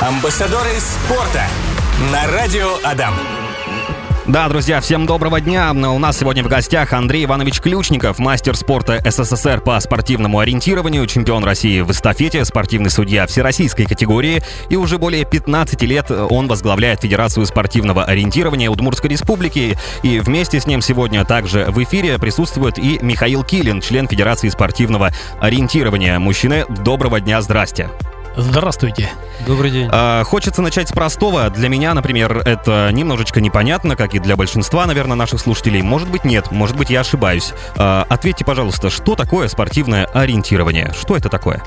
Амбассадоры спорта на радио Адам. Да, друзья, всем доброго дня. У нас сегодня в гостях Андрей Иванович Ключников, мастер спорта СССР по спортивному ориентированию, чемпион России в эстафете, спортивный судья всероссийской категории. И уже более 15 лет он возглавляет Федерацию спортивного ориентирования Удмуртской Республики. И вместе с ним сегодня также в эфире присутствует и Михаил Килин, член Федерации спортивного ориентирования. Мужчины, доброго дня, здрасте. Здравствуйте. Добрый день. А, хочется начать с простого. Для меня, например, это немножечко непонятно, как и для большинства, наверное, наших слушателей. Может быть, нет, может быть, я ошибаюсь. А, ответьте, пожалуйста, что такое спортивное ориентирование? Что это такое?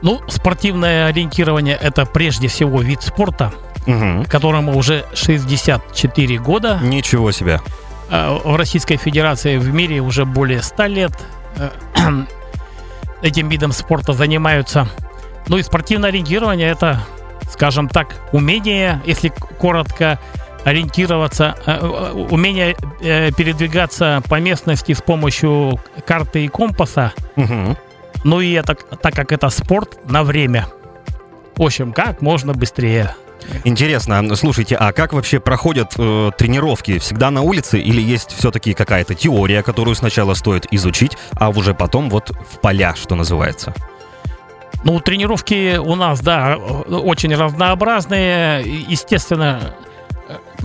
Ну, спортивное ориентирование – это прежде всего вид спорта, Угу. которому уже 64 года. Ничего себе. А В Российской Федерации в мире уже более 100 лет э, этим видом спорта занимаются. Ну и спортивное ориентирование – это, скажем так, умение, если коротко, ориентироваться, э, э, умение э, передвигаться по местности с помощью карты и компаса – Мгм. Ну и это, так как это спорт на время. В общем, как можно быстрее. Интересно, слушайте, а как вообще проходят э, тренировки? Всегда на улице или есть все-таки какая-то теория, которую сначала стоит изучить, а уже потом вот в поля, что называется? Ну, тренировки у нас, да, очень разнообразные. Естественно,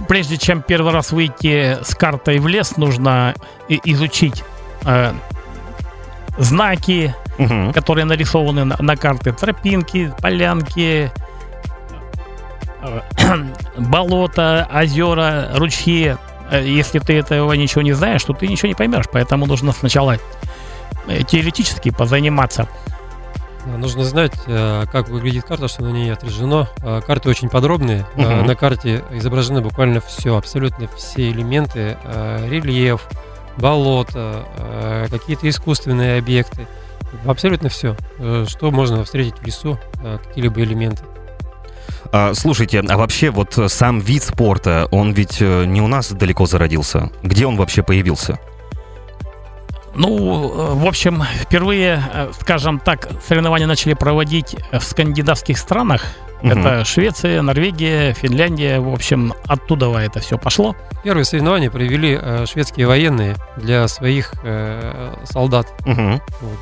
прежде чем первый раз выйти с картой в лес, нужно изучить э, знаки, Мгм. которые нарисованы на, на карте, тропинки, полянки, э, болота, озера, ручьи. Э, Если ты этого ничего не знаешь, то ты ничего не поймешь. Поэтому нужно сначала э, теоретически позаниматься. Да, Нужно знать, э, как выглядит карта, что на ней отражено. Э, Карты очень подробные. Э, Мгм. На карте изображены буквально все, абсолютно все элементы. э, Рельеф, болото, э, какие-то искусственные объекты. Абсолютно все, что можно встретить в лесу, э, какие-либо элементы. А, слушайте, а вообще вот э, сам вид спорта, он ведь э, не у нас далеко зародился. Где он вообще появился? Ну, э, в общем, впервые, э, скажем так, соревнования начали проводить в скандинавских странах. Мгм. Это Швеция, Норвегия, Финляндия. В общем, оттуда это все пошло. Первые соревнования провели э, шведские военные для своих э, солдат. Мгм. Вот.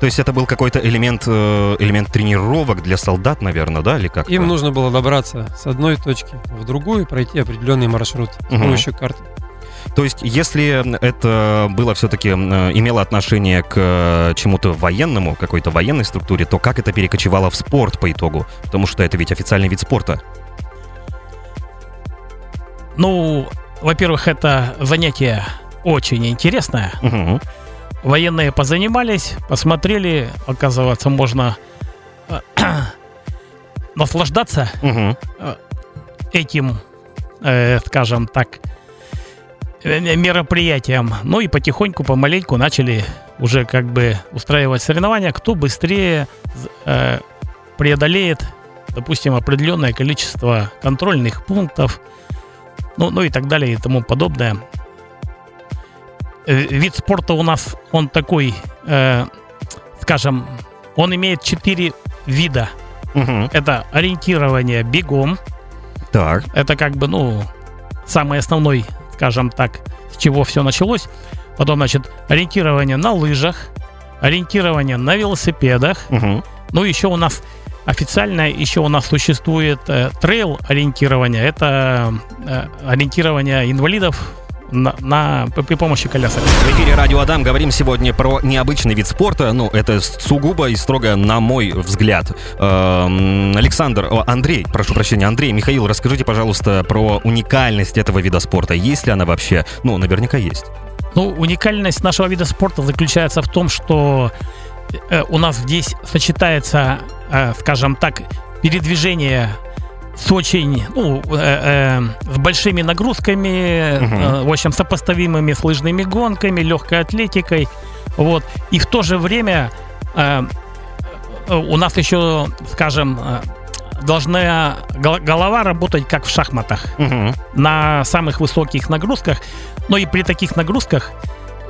То есть это был какой-то элемент, э, элемент тренировок для солдат, наверное, да, или как? Им нужно было добраться с одной точки в другую, пройти определенный маршрут с Мгм. помощью карты. То есть, если это было все-таки имело отношение к э, чему-то военному, какой-то военной структуре, то как это перекочевало в спорт по итогу? Потому что это ведь официальный вид спорта. Ну, во-первых, это занятие очень интересное. Мгм. Военные позанимались, посмотрели, оказывается, можно э, наслаждаться Мгм. этим, э, скажем так, э, мероприятием. Ну и потихоньку, помаленьку начали уже как бы устраивать соревнования, кто быстрее э, преодолеет, допустим, определенное количество контрольных пунктов, ну, ну и так далее и тому подобное. Э, Вид спорта у нас, он такой, э, скажем, он имеет четыре вида. Мгм. Это ориентирование бегом, Так. это как бы, ну, самый основной, скажем так, с чего все началось. Потом, значит, ориентирование на лыжах, ориентирование на велосипедах. Мгм. Ну, еще у нас официально еще у нас существует э, трейл-ориентирование. Это э, ориентирование инвалидов на, на- при помощи колясок. В эфире Радио Адам говорим сегодня про необычный вид спорта. Ну, это сугубо и строго на мой взгляд. Эм, Александр, о, Андрей, прошу прощения, Андрей, Михаил, расскажите, пожалуйста, про уникальность этого вида спорта. Есть ли она вообще? Ну, наверняка есть. Ну, уникальность нашего вида спорта заключается в том, что э, у нас здесь сочетается, э, скажем так, передвижение с очень, ну, э, э, с большими нагрузками, Мгм. э, в общем, сопоставимыми с лыжными гонками, легкой атлетикой, вот. И в то же время э, э, у нас еще, скажем, э, должна гол- голова работать как в шахматах Мгм. на самых высоких нагрузках. Но и при таких нагрузках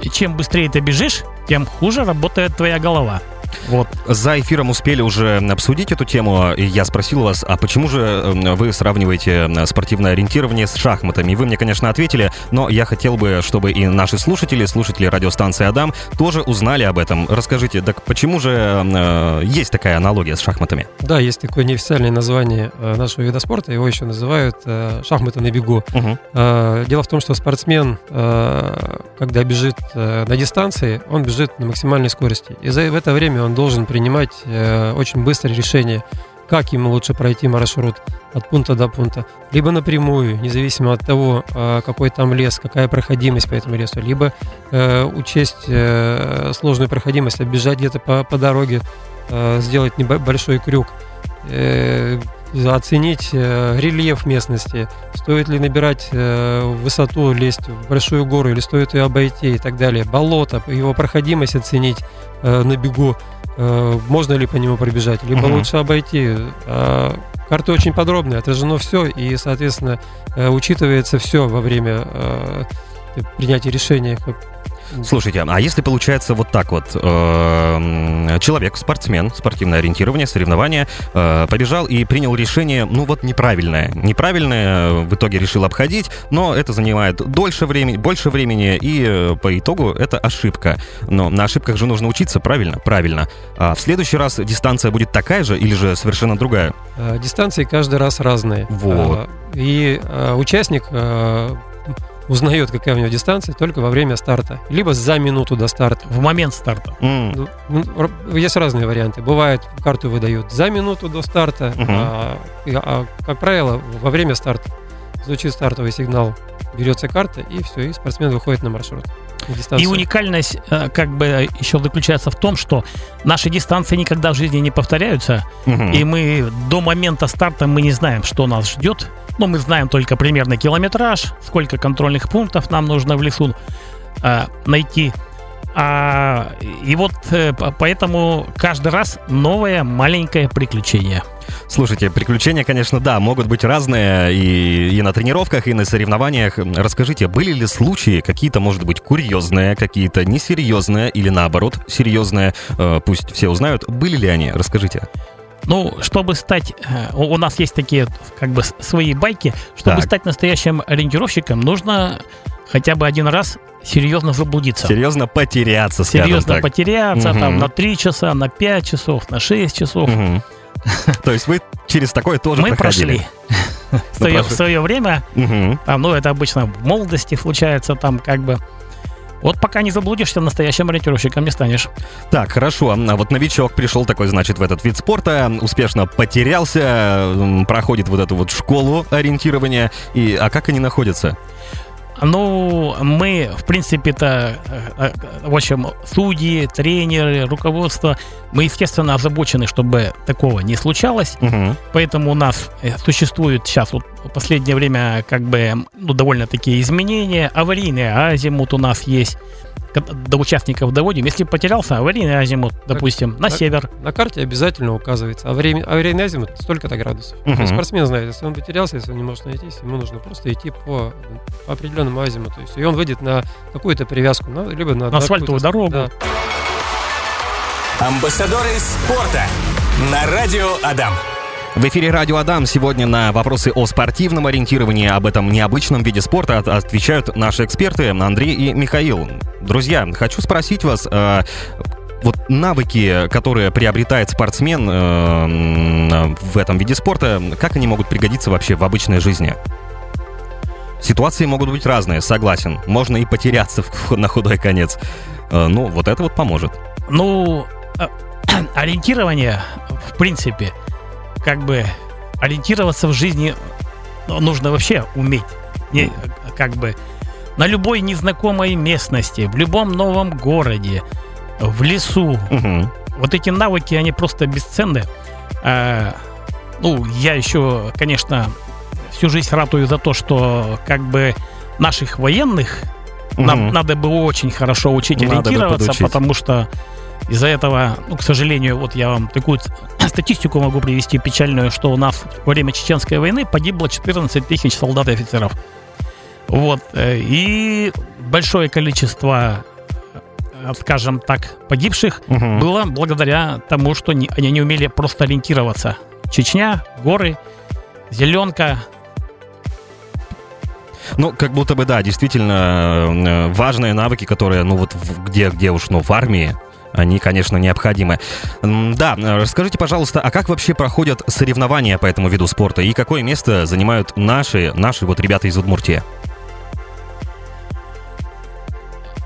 чем быстрее ты бежишь, тем хуже работает твоя голова. Вот. За эфиром успели уже обсудить эту тему, и я спросил вас, а почему же э, вы сравниваете э, спортивное ориентирование с шахматами? И вы мне, конечно, ответили, но я хотел бы, чтобы и наши слушатели, слушатели радиостанции «Адам» тоже узнали об этом. Расскажите, так почему же э, есть такая аналогия с шахматами? Да, есть такое неофициальное название э, нашего вида спорта, его еще называют э, шахматы на бегу. Угу. Э, дело в том, что спортсмен, э, когда бежит на дистанции, он бежит на максимальной скорости. И за, в это время он должен принимать э, очень быстрое решение, как ему лучше пройти маршрут от пункта до пункта. Либо напрямую, независимо от того, э, какой там лес, какая проходимость по этому лесу. Либо э, учесть э, сложную проходимость, оббежать где-то по, по дороге, э, сделать небольшой крюк. Оценить э, рельеф местности, стоит ли набирать э, высоту, лезть в большую гору, или стоит ее обойти и так далее. Болото, его проходимость оценить э, на бегу, можно ли по нему пробежать, либо Мгм. лучше обойти. А, карты очень подробные, отражено все, и, соответственно, учитывается все во время принятия решения. Слушайте, а если получается вот так вот, э, человек, спортсмен, спортивное ориентирование, соревнования, э, побежал и принял решение, ну вот неправильное. Неправильное в итоге решил обходить, но это занимает дольше времени, больше времени, и э, по итогу это ошибка. Но на ошибках же нужно учиться, правильно? Правильно. А в следующий раз дистанция будет такая же или же совершенно другая? Э, Дистанции каждый раз разные. Вот. Э, И участник узнает, какая у него дистанция, только во время старта. Либо за минуту до старта. В момент старта. Р- Есть разные варианты. Бывает, карту выдают за минуту до старта, Мгм. а, а, как правило, во время старта звучит стартовый сигнал, берется карта, и все, и спортсмен выходит на маршрут. на И дистанцию. уникальность э, как бы еще заключается в том, что наши дистанции никогда в жизни не повторяются, мгм. и мы до момента старта мы не знаем, что нас ждет. Но мы знаем только примерно километраж, сколько контрольных пунктов нам нужно в лесу э, найти. А, и вот э, по- поэтому каждый раз новое маленькое приключение. Слушайте, приключения, конечно, да, могут быть разные и, и на тренировках, и на соревнованиях. Расскажите, были ли случаи какие-то, может быть, курьезные, какие-то несерьезные или наоборот серьезные? Э, пусть все узнают, были ли они? Расскажите. Ну, чтобы стать... э, У нас есть такие как бы свои байки. Чтобы Так. стать настоящим ориентировщиком, нужно хотя бы один раз серьезно заблудиться. Серьезно потеряться, скажем серьезно так. потеряться Мгм. там на 3 часа, на 5 часов, на 6 часов. Мгм. То есть вы через такое тоже Мы проходили? прошли. В свое, прошли. в свое время, там, ну, это обычно в молодости случается, там, как бы. Вот пока не заблудишься, настоящим ориентировщиком не станешь. Так, хорошо. А вот новичок пришел такой, значит, в этот вид спорта, успешно потерялся, проходит вот эту вот школу ориентирования. И, а как они находятся? Ну, мы, в принципе-то, э, э, в общем, судьи, тренеры, руководство, мы, естественно, озабочены, чтобы такого не случалось. Мгм. Поэтому у нас э, существует сейчас вот в последнее время как бы ну, довольно такие изменения. Аварийный азимут у нас есть. До участников доводим. Если потерялся, аварийный азимут, допустим, на так. север. На карте обязательно указывается аварийный, аварийный азимут столько-то градусов. То есть Мгм. спортсмен знает, если он потерялся, если он не может найтись, ему нужно просто идти по, по определенному азимуту. То есть, и он выйдет на какую-то привязку, на- либо на, На асфальтовую какую-то- дорогу. да. Амбассадоры спорта на радио Адам. В эфире «Радио Адам» сегодня на вопросы о спортивном ориентировании, об этом необычном виде спорта от- отвечают наши эксперты Андрей и Михаил. Друзья, хочу спросить вас, э, вот навыки, которые приобретает спортсмен э, в этом виде спорта, как они могут пригодиться вообще в обычной жизни? Ситуации могут быть разные, согласен. Можно и потеряться в- на худой конец. Э, Ну, вот это вот поможет. Ну, э, ориентирование, в принципе, как бы ориентироваться в жизни ну, нужно вообще уметь. Не, как бы на любой незнакомой местности, в любом новом городе, в лесу. Мгм. Вот эти навыки, они просто бесценны. А, ну, я еще, конечно, всю жизнь ратую за то, что как бы наших военных нам Мгм. надо бы очень хорошо учить Надо ориентироваться, потому что из-за этого, ну, к сожалению, вот я вам такую статистику могу привести печальную, что у нас во время Чеченской войны погибло 14 тысяч солдат и офицеров. Вот. э, И большое количество э, скажем так, погибших Мгм. было благодаря тому, что не- они не умели просто ориентироваться. Чечня, горы, зеленка. Ну, как будто бы, да, действительно, э, важные навыки, которые, ну, вот в- где, где уж, ну, в армии, они, конечно, необходимы. Да, э, расскажите, пожалуйста, а как вообще проходят соревнования по этому виду спорта и какое место занимают наши, наши вот ребята из Удмуртии?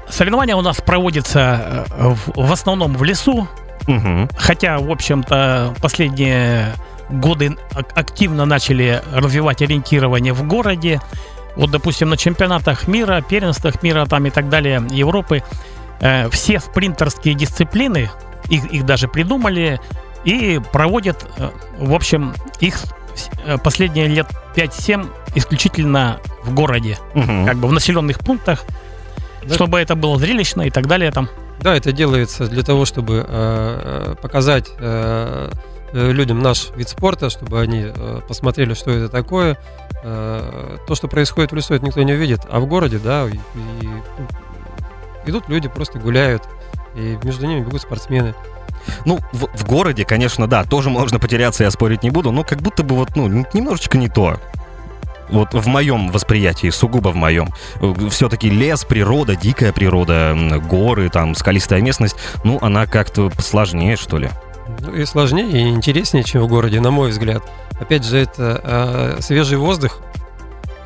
Соревнования у нас проводятся э, в, в основном в лесу, Мгм. хотя, в общем-то, последние годы ак- активно начали развивать ориентирование в городе. Вот, допустим, на чемпионатах мира, первенствах мира там и так далее, Европы, э, все спринтерские дисциплины, их, их даже придумали и проводят, э, в общем, их э, последние лет 5-7 исключительно в городе, Мгм. как бы в населенных пунктах, Да. чтобы это было зрелищно и так далее там. Да, это делается для того, чтобы э, показать э, э, людям наш вид спорта, чтобы они э, посмотрели, что это такое. Э, то, что происходит в лесу, это никто не увидит, а в городе, да, и, и, идут люди, просто гуляют, и между ними бегут спортсмены. Ну, в, в городе, конечно, да, тоже можно потеряться, я спорить не буду, но как будто бы вот, ну, немножечко не то. Вот в моем восприятии, сугубо в моем. Все-таки лес, природа, дикая природа, горы, там, скалистая местность, ну, она как-то сложнее, что ли. Ну, и сложнее, и интереснее, чем в городе, на мой взгляд. Опять же, это э, свежий воздух.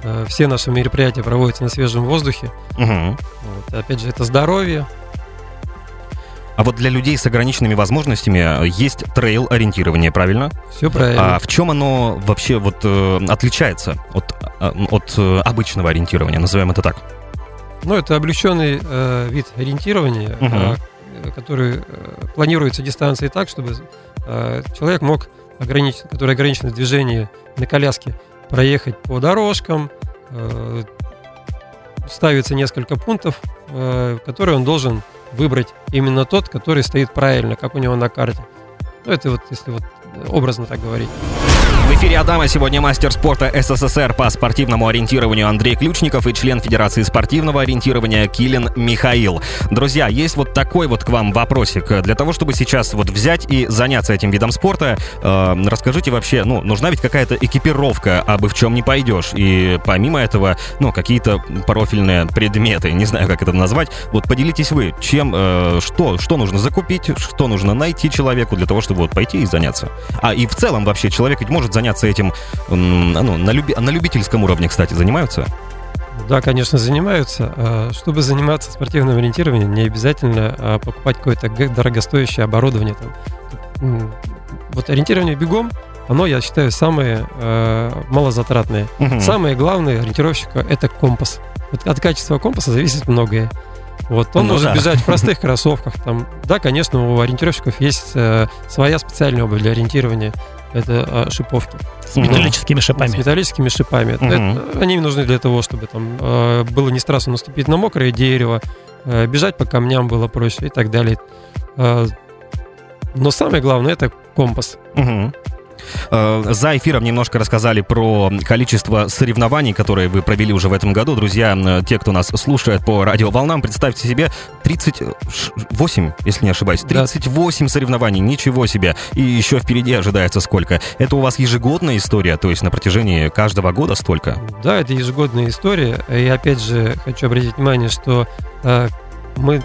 Э, все наши мероприятия проводятся на свежем воздухе. Мгм. Вот. Опять же, это здоровье. А вот для людей с ограниченными возможностями э, есть трейл-ориентирование, правильно? Все правильно. А в чем оно вообще вот э, отличается от, а, от э, обычного ориентирования, назовем это так? Ну, это облегченный э, вид ориентирования, Мгм. Э, который э, планируется дистанции так, чтобы э, человек мог, ограничить, который ограничен в движении на коляске, проехать по дорожкам, ставится несколько пунктов, которые он должен выбрать именно тот, который стоит правильно, как у него на карте. Ну, это вот, если вот образно так говорить. Эфире Адама сегодня мастер спорта СССР по спортивному ориентированию Андрей Ключников и член Федерации спортивного ориентирования Килин Михаил. Друзья, есть вот такой вот к вам вопросик. Для того, чтобы сейчас вот взять и заняться этим видом спорта, э, расскажите вообще, ну, нужна ведь какая-то экипировка, а бы в чем не пойдешь. И помимо этого, ну, какие-то профильные предметы, не знаю, как это назвать. Вот поделитесь вы, чем, э, что, что нужно закупить, что нужно найти человеку для того, чтобы вот пойти и заняться. А и в целом вообще человек ведь может заняться этим м, ну, на, люби- на любительском уровне, кстати, занимаются. Да, конечно, занимаются. А, Чтобы заниматься спортивным ориентированием, не обязательно а, покупать какое-то дорогостоящее оборудование. Там. Вот ориентирование бегом, оно, я считаю, самое э, малозатратное. Мгм. Самое главное ориентировщика – это компас. Вот от качества компаса зависит многое. Вот он Ну может да. бежать в простых кроссовках. Там, да, конечно, у ориентировщиков есть э, своя специальная обувь для ориентирования. Это э, шиповки С металлическими с шипами. металлическими шипами. Мгм. Это- они нужны для того, чтобы там э, было не страшно наступить на мокрое дерево, э, бежать по камням было проще и так далее. Э, но самое главное это компас. Мгм. Э, За эфиром немножко рассказали про количество соревнований, которые вы провели уже в этом году. Друзья, э, те, кто нас слушает по радиоволнам, представьте себе 38, если не ошибаюсь, Да. 38 соревнований, ничего себе. И еще впереди ожидается сколько. Это у вас ежегодная история, то есть на протяжении каждого года столько? Да, это ежегодная история. И опять же хочу обратить внимание, что э, мы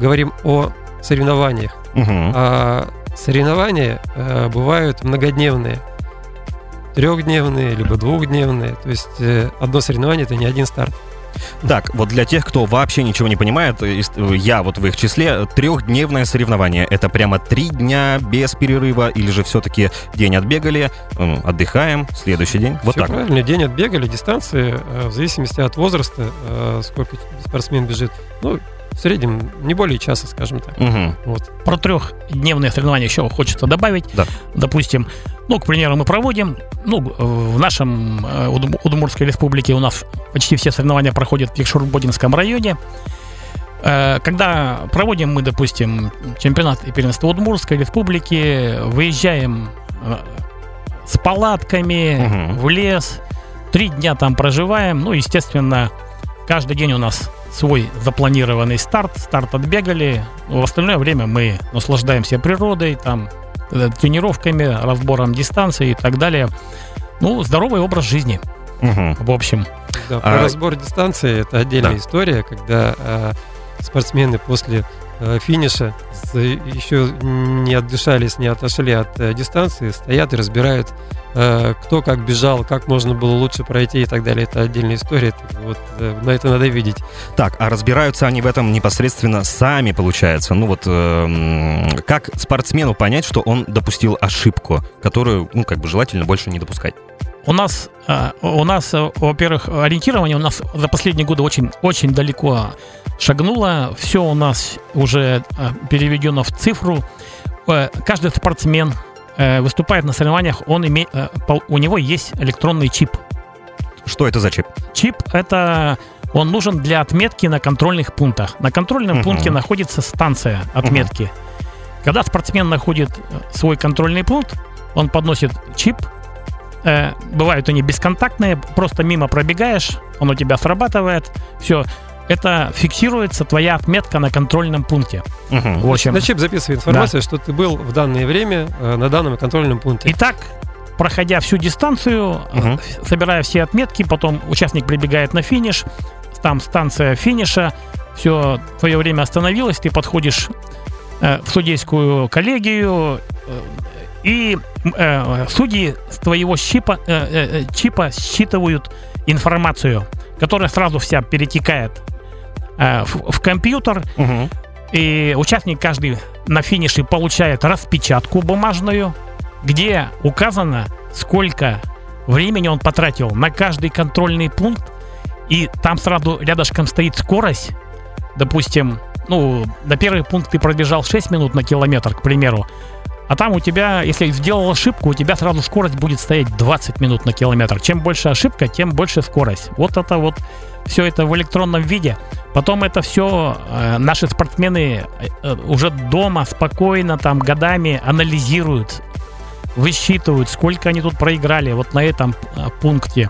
говорим о соревнованиях. Мгм. А соревнования э, бывают многодневные. Трехдневные, либо двухдневные. То есть э, одно соревнование это не один старт. Так, вот для тех, кто вообще ничего не понимает, э, э, я вот в их числе, трехдневное соревнование. Это прямо три дня без перерыва, или же все-таки день отбегали, отдыхаем, следующий день. Вот Всё так. правильно, день отбегали, дистанции, э, в зависимости от возраста, э, сколько спортсмен бежит. Ну, в среднем не более часа, скажем так. Мгм. Вот. Про трехдневные соревнования еще хочется добавить. Да. Допустим, ну, к примеру, мы проводим, ну, в нашем э, Удм- Удмуртской республике у нас почти все соревнования проходят в Якшур-Бодинском районе. Э, Когда проводим мы, допустим, чемпионат и первенство Удмуртской республики, выезжаем э, с палатками Мгм. в лес, три дня там проживаем, ну, естественно, каждый день у нас свой запланированный старт, старт отбегали. В остальное время мы наслаждаемся природой, там, э, тренировками, разбором дистанции и так далее. Ну, здоровый образ жизни, Мгм. в общем. Да, А- про разбор дистанции это отдельная Да. история, когда э, спортсмены после э, финиша еще не отдышались, не отошли от э, дистанции, стоят и разбирают, э, кто как бежал, как можно было лучше пройти и так далее. Это отдельная история. Вот на это надо видеть. Так, а разбираются они в этом непосредственно сами, получается. Ну вот, эм, как спортсмену понять, что он допустил ошибку, которую, ну, как бы желательно больше не допускать? У нас, э, у нас, э, во-первых, ориентирование у нас за последние годы очень, очень далеко шагнуло. Все у нас уже э, переведено в цифру. Каждый спортсмен выступает на соревнованиях, он име- у него есть электронный чип. Что это за чип? Чип это он нужен для отметки на контрольных пунктах. На контрольном Мгм. пункте находится станция отметки. Когда спортсмен находит свой контрольный пункт, он подносит чип. Э, бывают они бесконтактные, просто мимо пробегаешь, он у тебя срабатывает, все. Это фиксируется твоя отметка на контрольном пункте. Мгм. В общем, На чип записывает информация, что ты был в данное время э, на данном контрольном пункте. Итак, проходя всю дистанцию, э, собирая все отметки, потом участник прибегает на финиш, там станция финиша, все, твое время остановилось, ты подходишь э, в судейскую коллегию, э, и э, судьи с твоего чипа, э, э, э, чипа считывают информацию, которая сразу вся перетекает э, в, в компьютер, Мгм. и участник каждый на финише получает распечатку бумажную, где указано, сколько времени он потратил на каждый контрольный пункт. И там сразу рядышком стоит скорость. Допустим, ну, на первый пункт ты пробежал 6 минут на километр, к примеру. А там у тебя, если сделал ошибку, у тебя сразу скорость будет стоять 20 минут на километр. Чем больше ошибка, тем больше скорость. Вот это вот все это в электронном виде. Потом это все наши спортсмены э, уже дома спокойно там годами анализируют, высчитывают, сколько они тут проиграли вот на этом э, пункте.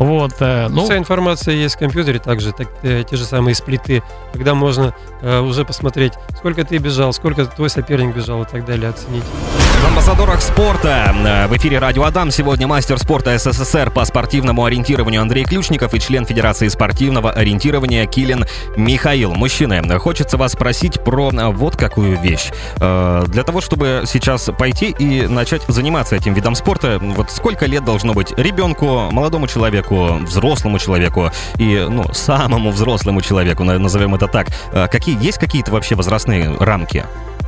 Вот, э, ну, Вся информация есть в компьютере также, так, э, те же самые сплиты, когда можно э, уже посмотреть, сколько ты бежал, сколько твой соперник бежал и так далее, оценить. В амбассадорах спорта э, в эфире Радио Адам сегодня мастер спорта СССР по спортивному ориентированию Андрей Ключников и член Федерации спортивного ориентирования Килин Михаил. Мужчины, хочется вас спросить про э, вот какую вещь. Э, Для того, чтобы сейчас пойти и начать заниматься этим видом спорта, вот сколько лет должно быть ребенку, молодому человеку, взрослому человеку и, ну, самому взрослому человеку, на- назовем это так. Э, Какие, есть какие-то вообще возрастные рамки?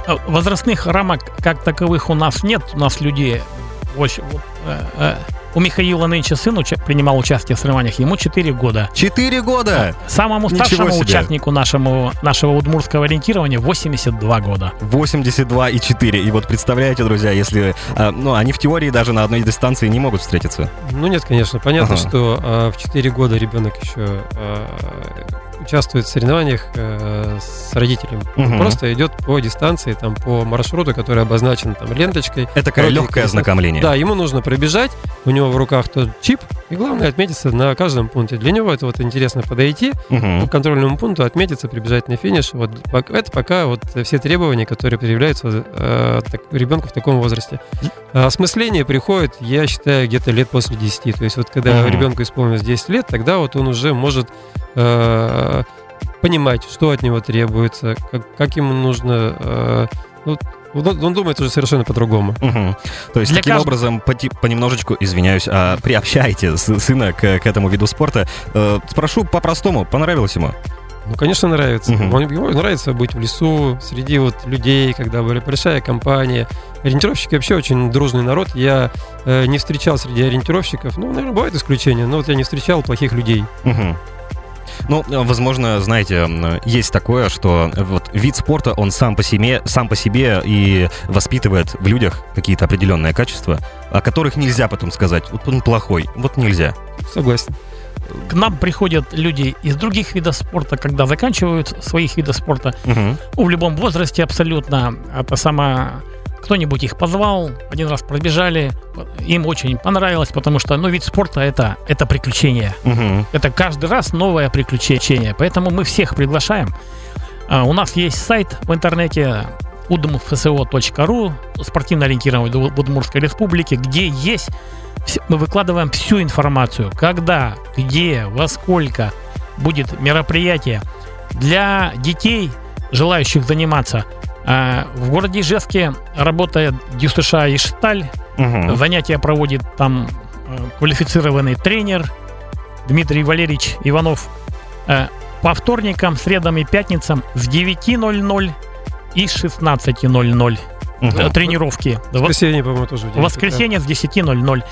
Э, Возрастных рамок как таковых у нас нет. У нас люди очень... вот, э, э, у Михаила нынче сын уча- принимал участие в соревнованиях, ему 4 года. Четыре года! Самому Ничего старшему участнику нашему, нашего удмуртского ориентирования 82 года. 82 и 4. И вот представляете, друзья, если... э, ну, они в теории даже на одной дистанции не могут встретиться. Ну нет, конечно, понятно, Ага. что э, в 4 года ребенок еще э, участвует в соревнованиях э, с родителем. Мгм. просто идет по дистанции, там, по маршруту, который обозначен там ленточкой. Это такое легкое ознакомление. Да, ему нужно пробежать, у него в руках тот чип, и главное отметиться на каждом пункте. Для него это вот интересно подойти, Мгм. по контрольному пункту отметиться, прибежать на финиш. Вот это пока вот все требования, которые предъявляются э, так- ребенку в таком возрасте. А Осмысление приходит, я считаю, где-то лет после 10. То есть вот когда Мгм. ребенку исполнилось 10 лет, тогда вот он уже может э, понимать, что от него требуется, как, как ему нужно... э, ну, он, он думает уже совершенно по-другому. Мгм. То есть, Для таким кажд- образом, поти- понемножечку, извиняюсь, а, приобщайте сына к, к этому виду спорта. Э, спрошу по-простому, понравилось ему? Ну, конечно, нравится. Он- Ему нравится быть в лесу, среди вот людей, когда были большая компания. Ориентировщики вообще очень дружный народ. Я э, не встречал среди ориентировщиков, ну, наверное, бывают исключения, но вот я не встречал плохих людей. Мгм. Ну, возможно, знаете, есть такое, что э, вот вид спорта, он сам по себе, сам по себе и воспитывает в людях какие-то определенные качества, о которых нельзя потом сказать, вот он плохой, вот нельзя. Согласен. К нам приходят люди из других видов спорта, когда заканчивают своих видов спорта. Мгм. Ну, в любом возрасте абсолютно. Это сама кто-нибудь их позвал, один раз пробежали, им очень понравилось, потому что, ну, вид спорта это, это приключение. Мгм. Это каждый раз новое приключение. Поэтому мы всех приглашаем. А, У нас есть сайт в интернете udmfso.ru, спортивно ориентированный в Удмуртской республике, где есть, мы выкладываем всю информацию, когда, где, во сколько будет мероприятие для детей, желающих заниматься. А, В городе Ижевске работает ДЮСШ Ишталь, Мгм. Занятия проводит там э, квалифицированный тренер Дмитрий Валерьевич Иванов. Э, По вторникам, средам и пятницам с 9.00 и 16.00 Мгм. э, тренировки. Воскресенье, по-моему, тоже. В воскресенье с 10.00.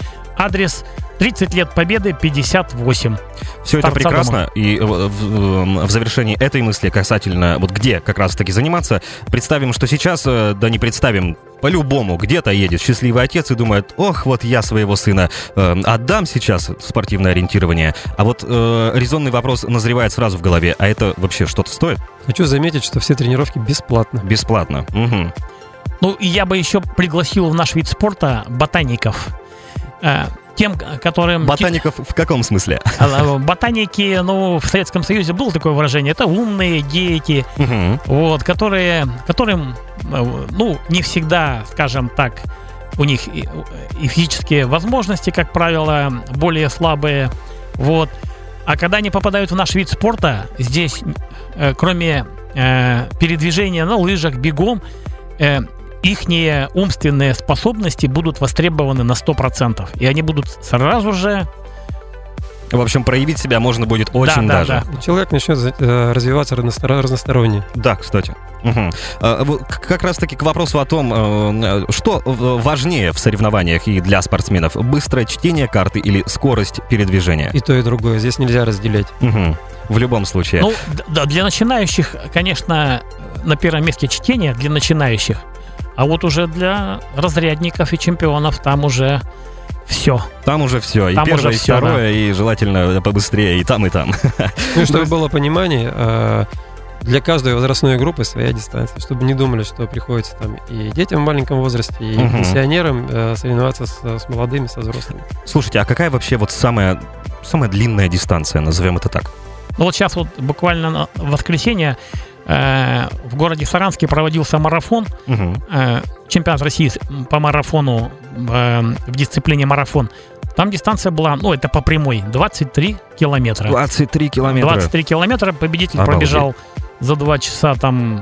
Адрес 30 лет Победы 58. Все это прекрасно. И э, в, в- в завершении этой мысли касательно вот где как раз-таки заниматься, представим, что сейчас, э, да не представим, по-любому где-то едет счастливый отец и думает, ох, вот я своего сына э, отдам сейчас спортивное ориентирование. А вот э, резонный вопрос назревает сразу в голове. А это вообще что-то стоит? Хочу заметить, что все тренировки бесплатно. Бесплатно. Мгм. Ну, я бы еще пригласил в наш вид спорта ботаников. Э, Тем, которым... Ботаников в каком смысле? А, Ботаники, ну, в Советском Союзе было такое выражение, это умные дети, Мгм. вот, которые, которым, э, ну, не всегда, скажем так, у них и, и физические возможности, как правило, более слабые, вот. А когда они попадают в наш вид спорта, здесь, э, кроме э, передвижения на лыжах, бегом, э, ихние умственные способности будут востребованы на 100%. И они будут сразу же... В общем, проявить себя можно будет очень да, даже. да, И человек начнет э, развиваться разностор- разносторонне. Да, кстати. К- Как раз-таки к вопросу о том, э, что важнее в соревнованиях и для спортсменов, быстрое чтение карты или скорость передвижения? И то, и другое. Здесь нельзя разделять. Мгм. В любом случае. Ну, да, для начинающих, конечно, на первом месте чтение для начинающих. А вот уже для разрядников и чемпионов там уже все. там уже все. И там первое, уже и всё, второе, и желательно побыстрее, и там, и там. Ну, и чтобы было понимание, э, для каждой возрастной группы своя дистанция. Чтобы не думали, что приходится там и детям в маленьком возрасте, и Мгм. пенсионерам э, соревноваться с, с молодыми, со взрослыми. Слушайте, а какая вообще вот самая, самая длинная дистанция, назовем это так? Ну вот сейчас вот буквально на в воскресенье в городе Саранске проводился марафон, э, чемпионат России по марафону э, в дисциплине марафон. Там дистанция была, ну это по прямой, 23 километра. 23 километра. 23 километра победитель Обалдеть. пробежал за 2 часа там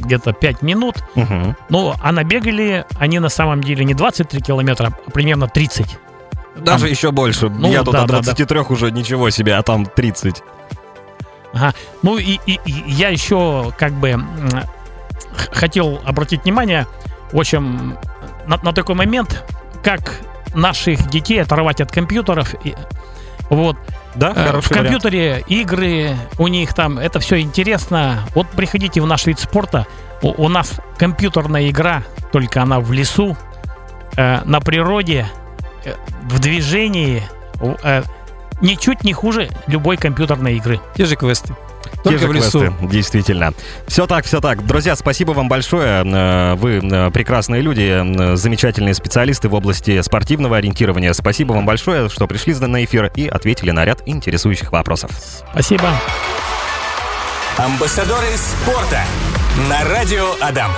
где-то 5 минут. Мгм. Ну, а набегали они на самом деле не 23 километра, а примерно 30. Даже Там- еще больше. Ну, Я тут да, до да, да. 23 уже ничего себе, а там 30. Ага. Ну и, и- и я еще как бы хотел обратить внимание, в общем, на, на такой момент, как наших детей оторвать от компьютеров. И, вот. Да, Э, в компьютере игры, у них там это все интересно. Вот приходите в наш вид спорта. У, у нас компьютерная игра, только она в лесу, э, на природе, э, в движении, э, ничуть не хуже любой компьютерной игры. Те же квесты. Те Только же в лесу. квесты, действительно. Все так, все так. Друзья, спасибо вам большое. Э, Вы э, прекрасные люди, э, замечательные специалисты в области спортивного ориентирования. Спасибо вам большое, что пришли на эфир и ответили на ряд интересующих вопросов. Спасибо. Амбассадоры спорта на радио Адам.